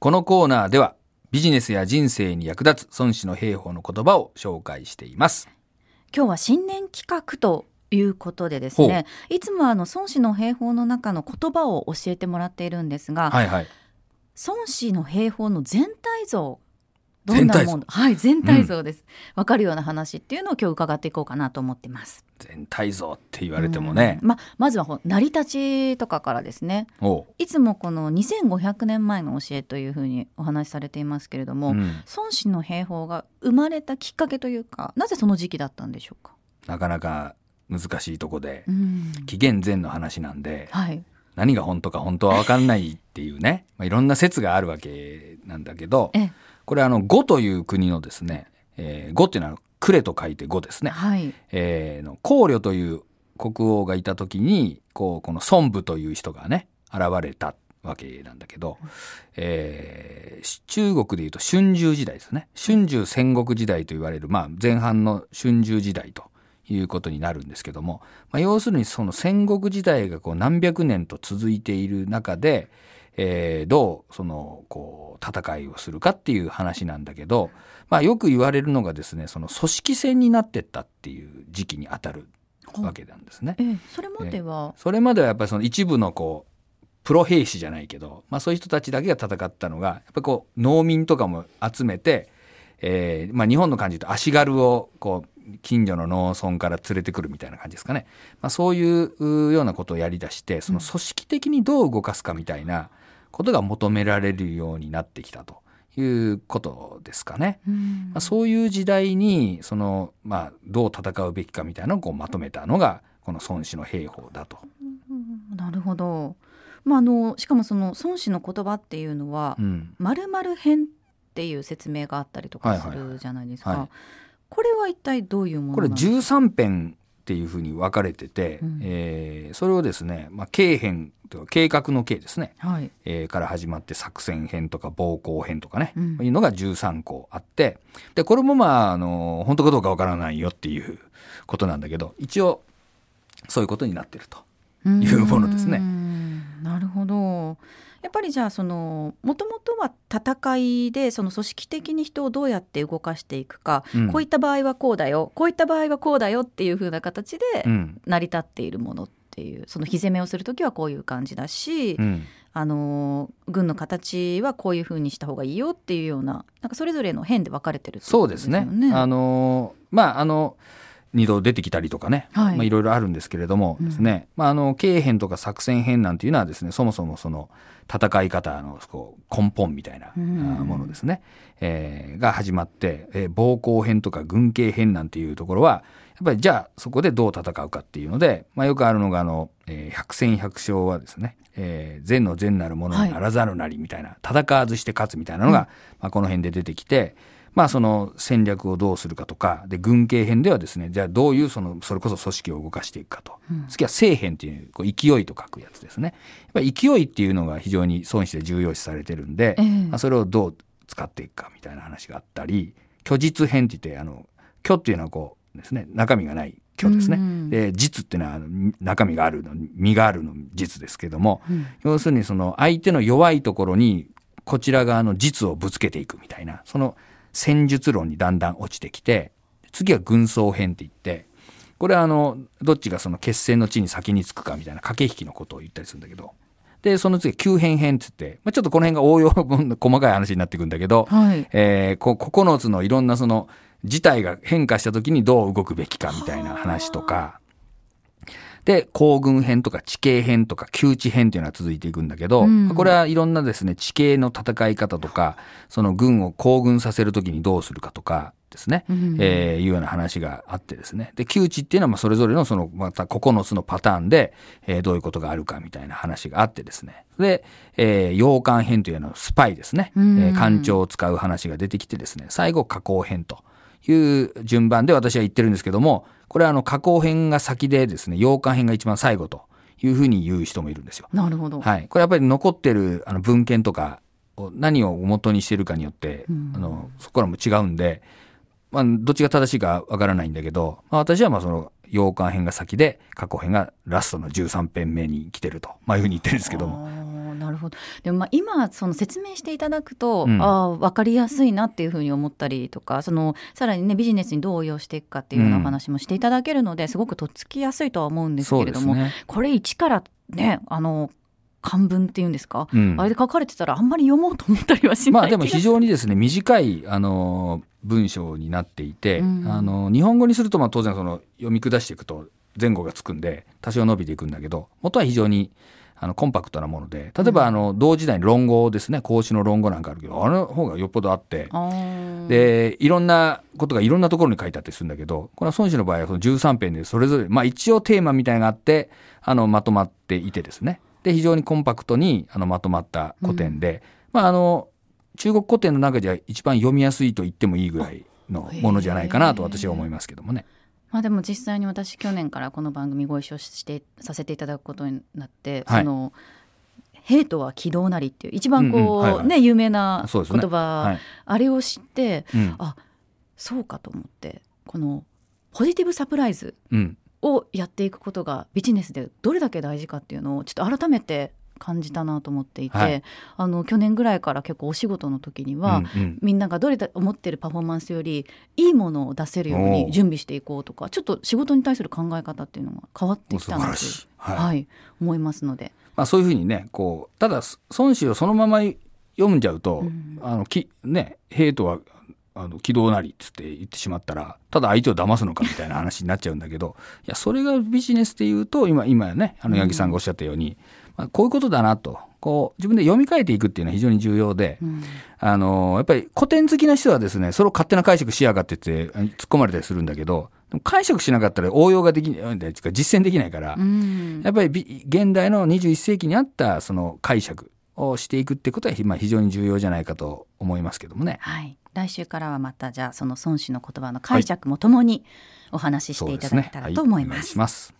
このコーナーではビジネスや人生に役立つ孫子の兵法の言葉を紹介しています。今日は新年企画ということでですねいつもあの孫子の兵法の中の言葉を教えてもらっているんですが、はいはい。孫子の兵法の全体像どんなものはい全体像です、わかるような話っていうのを今日伺っていこうかなと思ってます。全体像って言われてもね。う。ん。ままずは成り立ちとかからですね。いつもこの2500年前の教えというふうにお話しされていますけれども、うん。孫子の兵法が生まれたきっかけというかなぜその時期だったんでしょうか、なかなか難しいとこで、うん。紀元前の話なんで、はい。何が本当か本当は分かんないっていうね、まあ、いろんな説があるわけなんだけど、えこれあの、呉という国のですね、えー、呉っていうのは呉と書いて呉ですね。はいえーの考慮という国王がいた時に、こう、この孫武という人がね、現れたわけなんだけど、えー中国でいうと春秋時代ですね。春秋戦国時代と言われる、まあ前半の春秋時代ということになるんですけども、まあ、要するにその戦国時代がこう何百年と続いている中で、えーどうそのこう戦いをするかっていう話なんだけど、まあ、よく言われるのがですねその組織戦になってったっていう時期にあたるわけなんですね。ええそれまでは、それまではやっぱりその一部のこうプロ兵士じゃないけど、まあ、そういう人たちだけが戦ったのがやっぱりこう農民とかも集めて、えーまあ、日本の感じと足軽をこう近所の農村から連れてくるみたいな感じですかね、まあ、そういうようなことをやりだしてその組織的にどう動かすかみたいなことが求められるようになってきたということですかね。うん。まあ、そういう時代にその、まあ、どう戦うべきかみたいなのをこうまとめたのがこの孫子の兵法だと。うん。なるほど、まあ、あのしかもその孫子の言葉っていうのはうん「まるまる編」っていう説明があったりとかすはいはいるじゃないですか。はいこれは一体どういうものこれなんですか13編っていうふうに分かれてて、うん。えーそれをですね、まあ、経編というか計画の計ですね、はい。えーから始まって作戦編とか暴行編とかね、うん。いうのが13個あってでこれもまああの本当かどうか分からないよっていうことなんだけど一応そういうことになってると。いうものですね。うんなるほどやっぱりじゃあそのもともとは戦いでその組織的に人をどうやって動かしていくか、うん。こういった場合はこうだよこういった場合はこうだよっていう風な形でうん。成り立っているものっていうその火攻めをする時はこういう感じだし、うん。あの軍の形はこういう風にした方がいいよっていうようななんかそれぞれの辺で分かれてるってことそうですね。あのまああの二度出てきたりとかね、はい。まあいろいろあるんですけれどもですね、まああの経編とか作戦編なんていうのはですね、そもそもその戦い方のこう根本みたいなものですね、えーが始まって、えー暴行編とか軍警編なんていうところはやっぱりじゃあそこでどう戦うかっていうので、まあよくあるのがあの、えー百戦百勝はですね、えー善の善なるものにならざるなりみたいな、戦わずして勝つみたいなのが、まあこの辺で出てきて、まあその戦略をどうするかとか、で、軍警編ではですね、じゃあどういうその、それこそ組織を動かしていくかと。次は政編っていう、こう勢いと書くやつですね。やっぱり勢いっていうのが非常に孫子で重要視されてるんで、ええまあそれをどう使っていくかみたいな話があったり、虚実編って言って、あの、虚っていうのはこうですね、中身がない虚ですね。うんで、実っていうのはあの中身があるの、身があるの実ですけども、うん要するにその相手の弱いところにこちら側の実をぶつけていくみたいな、その戦術論にだんだん落ちてきて、次は軍曹編って言って、これはあの、どっちがその決戦の地に先につくかみたいな駆け引きのことを言ったりするんだけど、で、その次は急変編って言って、まあ、ちょっとこの辺が応用細かい話になってくるんだけど、はい。えーこ9つのいろんなその事態が変化した時にどう動くべきかみたいな話とか、で、行軍編とか地形編とか窮地編っていうのは続いていくんだけど、うんこれはいろんなですね、地形の戦い方とか、その軍を行軍させる時にどうするかとかですね、うんえーいうような話があってですね。で、窮地っていうのはまあそれぞれのそのまた9つのパターンで、えーどういうことがあるかみたいな話があってですね。で、えー、洋館編というのはスパイですね。えうんー艦長を使う話が出てきてですね、最後加工編という順番で私は言ってるんですけども、これはあの加工編が先でですね、洋館編が一番最後というふうに言う人もいるんですよ。なるほど、はい。これやっぱり残ってるあの文献とかを何を元にしてるかによって、うんあの、そこらも違うんで、まあ、どっちが正しいかわからないんだけど、まあ、私はまあその、洋館編が先で、過去編がラストの13編目に来てると、まあいうふうに言ってるんですけども。ほど。でもまあ今その説明していただくと、うん。ああ分かりやすいなっていうふうに思ったりとかそのさらにねビジネスにどう応用していくかっていうようなお話もしていただけるので、すごくとっつきやすいとは思うんですそけれども、ね。これ一からねあの漢文っていうんですか、うん。あれで書かれてたらあんまり読もうと思ったりはしないまあでも非常にですね短いあの文章になっていて、うん。あの日本語にするとまあ当然その読み下していくと前後がつくんで多少伸びていくんだけど元は非常にあのコンパクトなもので例えばあの同時代に論語ですね。孔子の論語なんかあるけどあの方がよっぽどあって。でいろんなことがいろんなところに書いてあったりするんだけどこれは孫子の場合はその13編でそれぞれ、まあ、一応テーマみたいなのがあってあのまとまっていてですね。で非常にコンパクトにあのまとまった古典で、まあ、あの中国古典の中では一番読みやすいと言ってもいいぐらいのものじゃないかなと私は思いますけどもね。まあでも実際に私去年からこの番組ご一緒してさせていただくことになって、はい。その「ヘイトは軌道なり」っていう一番こう、うんうんはいはい。ね有名な言そうですね。葉、はい。あれを知ってうん。あそうかと思ってこのポジティブサプライズうん。をやっていくことがビジネスでどれだけ大事かっていうのをちょっと改めて感じたなと思っていて、はい。あの去年ぐらいから結構お仕事の時には、うんうん。みんながどれだ思ってるパフォーマンスよりいいものを出せるようおにう準備していこうとかちょっと仕事に対する考え方っていうのが変わってきたなとはい。はい、思いますので。まあ、そういうふうにねこうただ孫子をそのまま読んじゃうと、うん。あのきね兵とはあの軌道なりっつって言ってしまったらただ相手を騙すのかみたいな話になっちゃうんだけどいやそれがビジネスで言うと今今ねあの八木さんがおっしゃったように、まあ、こういうことだなと。こう自分で読み替えていくっていうのは非常に重要で、うん。あのやっぱり古典好きな人はですねそれを勝手な解釈しやがってって突っ込まれたりするんだけど解釈しなかったら応用ができないっていうか実践できないから、うん。やっぱりび現代の21世紀にあったその解釈をしていくってことは、まあ、非常に重要じゃないかと思いますけどもね。はい、来週からはまたじゃあその孫子の言葉の解釈もともにお話ししていただけたらと思います。はい。お願いします。